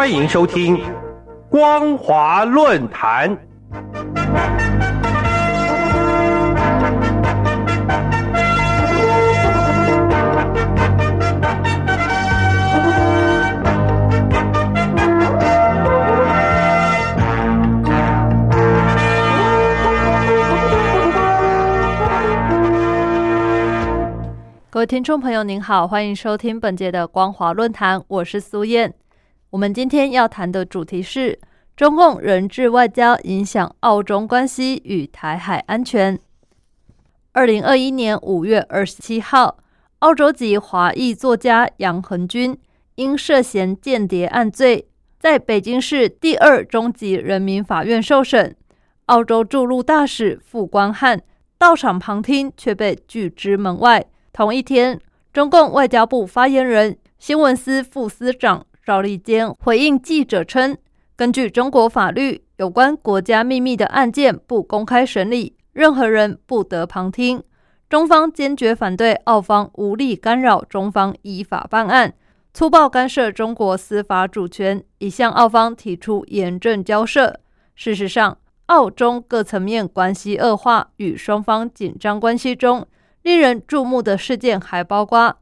欢迎收听《光华论坛》。各位听众朋友，您好，欢迎收听本节的光华论坛，我是苏燕。我们今天要谈的主题是中共人质外交影响澳中关系与台海安全。二零二一年五月二十七号，澳洲籍华裔作家杨恒军因涉嫌间谍案罪，在北京市第二中级人民法院受审。澳洲驻陆大使傅光汉到场旁听，却被拒之门外。同一天，中共外交部发言人、新闻司副司长赵立坚回应记者称：“根据中国法律，有关国家秘密的案件不公开审理，任何人不得旁听。中方坚决反对澳方无力干扰中方依法办案，粗暴干涉中国司法主权，已向澳方提出严正交涉。事实上，澳中各层面关系恶化与双方紧张关系中。”令人注目的事件还包括：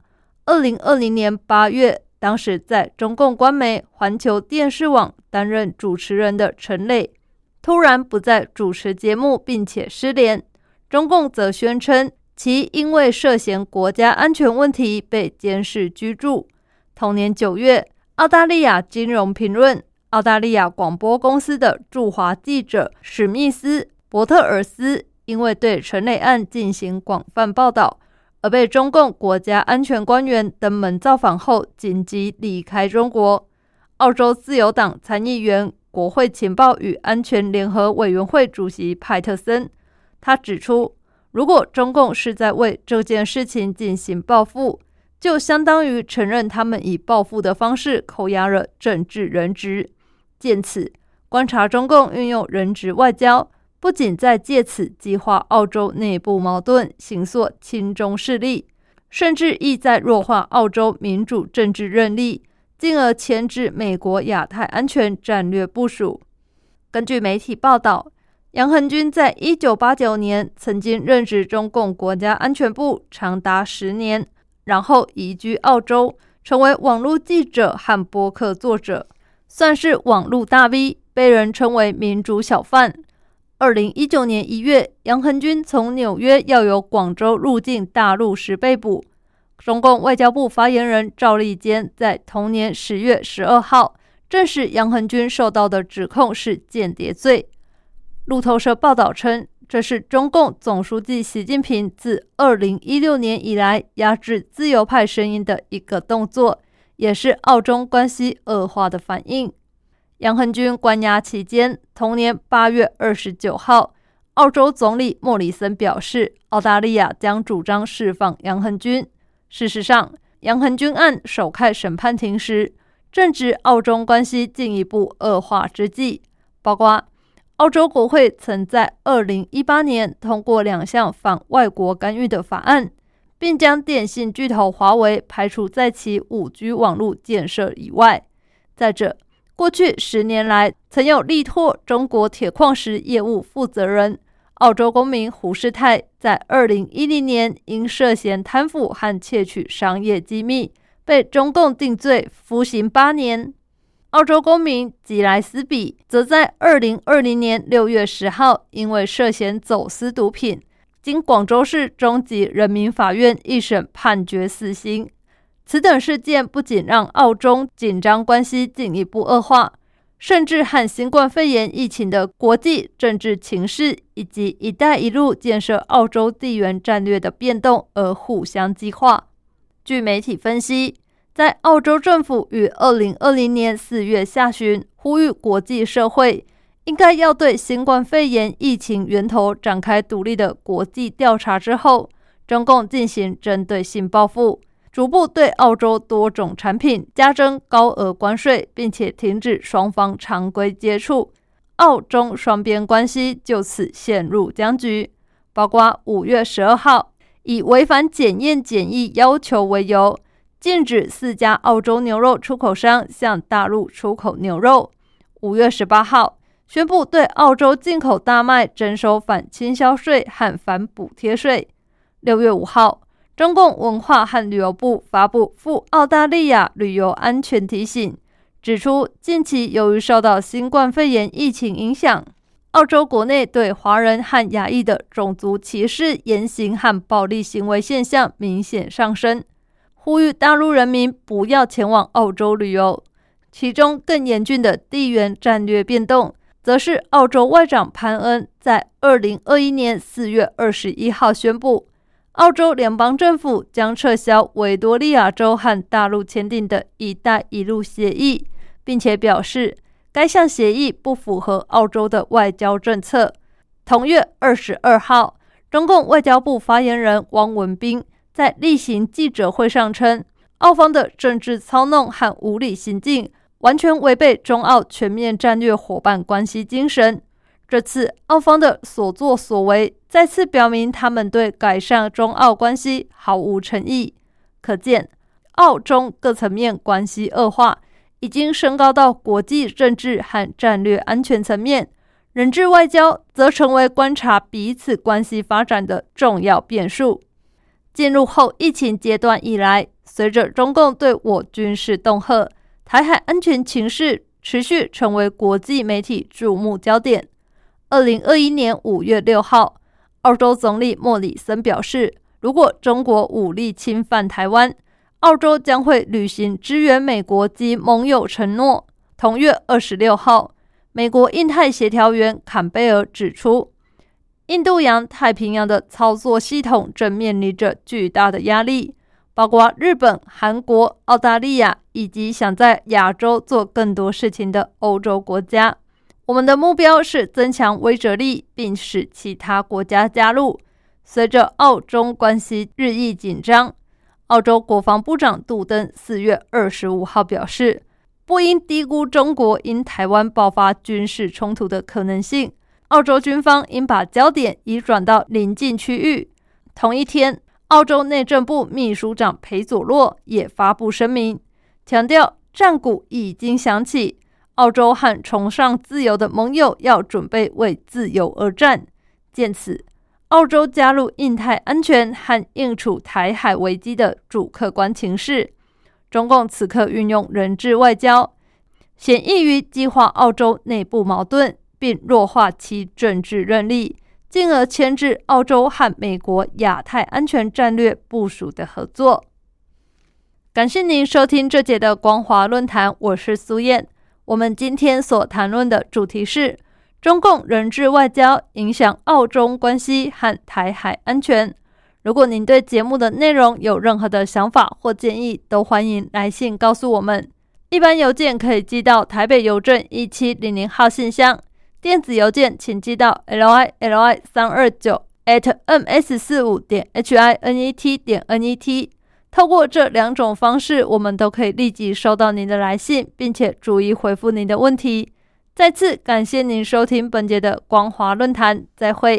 二零二零年八月，当时在中共官媒环球电视网担任主持人的陈磊突然不再主持节目，并且失联。中共则宣称其因为涉嫌国家安全问题被监视居住。同年九月，澳大利亚金融评论、澳大利亚广播公司的驻华记者史密斯·伯特尔斯。因为对陈磊案进行广泛报道，而被中共国家安全官员登门造访后，紧急离开中国。澳洲自由党参议员、国会情报与安全联合委员会主席派特森，他指出，如果中共是在为这件事情进行报复，就相当于承认他们以报复的方式扣押了政治人质。见此，观察中共运用人质外交。不仅在借此激化澳洲内部矛盾、形塑亲中势力，甚至意在弱化澳洲民主政治韧力，进而牵制美国亚太安全战略部署。根据媒体报道，杨恒军在一九八九年曾经任职中共国家安全部长达十年，然后移居澳洲，成为网络记者和博客作者，算是网络大 V，被人称为“民主小贩”。二零一九年一月，杨恒军从纽约要由广州入境大陆时被捕。中共外交部发言人赵立坚在同年十月十二号证实，杨恒军受到的指控是间谍罪。路透社报道称，这是中共总书记习近平自二零一六年以来压制自由派声音的一个动作，也是澳中关系恶化的反应。杨恒军关押期间，同年八月二十九号，澳洲总理莫里森表示，澳大利亚将主张释放杨恒军。事实上，杨恒军案首开审判庭时，正值澳中关系进一步恶化之际。包括澳洲国会曾在二零一八年通过两项反外国干预的法案，并将电信巨头华为排除在其五 G 网络建设以外。再者，过去十年来，曾有力拓中国铁矿石业务负责人澳洲公民胡世泰，在二零一零年因涉嫌贪腐和窃取商业机密，被中共定罪，服刑八年。澳洲公民吉莱斯比则在二零二零年六月十号，因为涉嫌走私毒品，经广州市中级人民法院一审判决死刑。此等事件不仅让澳中紧张关系进一步恶化，甚至和新冠肺炎疫情的国际政治情势以及“一带一路”建设澳洲地缘战略的变动而互相激化。据媒体分析，在澳洲政府于二零二零年四月下旬呼吁国际社会应该要对新冠肺炎疫情源头展开独立的国际调查之后，中共进行针对性报复。逐步对澳洲多种产品加征高额关税，并且停止双方常规接触，澳中双边关系就此陷入僵局。包括五月十二号以违反检验检疫要求为由，禁止四家澳洲牛肉出口商向大陆出口牛肉。五月十八号，宣布对澳洲进口大麦征收反倾销税和反补贴税。六月五号，中共文化和旅游部发布赴澳大利亚旅游安全提醒，指出近期由于受到新冠肺炎疫情影响，澳洲国内对华人和亚裔的种族歧视言行和暴力行为现象明显上升，呼吁大陆人民不要前往澳洲旅游。其中更严峻的地缘战略变动，则是澳洲外长潘恩在二零二一年四月二十一号宣布，澳洲联邦政府将撤销维多利亚州和大陆签订的一带一路协议，并且表示该项协议不符合澳洲的外交政策。同月二十二号，中共外交部发言人汪文斌在例行记者会上称，澳方的政治操弄和无理行径。完全违背中澳全面战略伙伴关系精神。这次澳方的所作所为，再次表明他们对改善中澳关系毫无诚意。可见，澳中各层面关系恶化，已经升高到国际政治和战略安全层面。人质外交则成为观察彼此关系发展的重要变数。进入后疫情阶段以来，随着中共对我军事恫吓。台海安全情势持续成为国际媒体注目焦点。二零二一年五月六号，澳洲总理莫里森表示，如果中国武力侵犯台湾，澳洲将会履行支援美国及盟友承诺。同月二十六号，美国印太协调员坎贝尔指出，印度洋太平洋的操作系统正面临着巨大的压力。包括日本、韩国、澳大利亚以及想在亚洲做更多事情的欧洲国家。我们的目标是增强威慑力，并使其他国家加入。随着澳中关系日益紧张，澳洲国防部长杜登四月二十五号表示，不应低估中国因台湾爆发军事冲突的可能性。澳洲军方应把焦点移转到邻近区域。同一天。澳洲内政部秘书长裴佐洛也发布声明，强调战鼓已经响起，澳洲和崇尚自由的盟友要准备为自由而战。见此，澳洲加入印太安全和应处台海危机的主客观情势。中共此刻运用人质外交，显易于激化澳洲内部矛盾，并弱化其政治韧力。进而牵制澳洲和美国亚太安全战略部署的合作。感谢您收听这节的光华论坛，我是苏燕。我们今天所谈论的主题是中共人质外交影响澳中关系和台海安全。如果您对节目的内容有任何的想法或建议，都欢迎来信告诉我们。一般邮件可以寄到台北邮政一七零零号信箱。电子邮件请寄到 l i l i 三二九 at m s 四五点 h i n e t 点 n e t。透过这两种方式，我们都可以立即收到您的来信，并且逐一回复您的问题。再次感谢您收听本节的光华论坛，再会。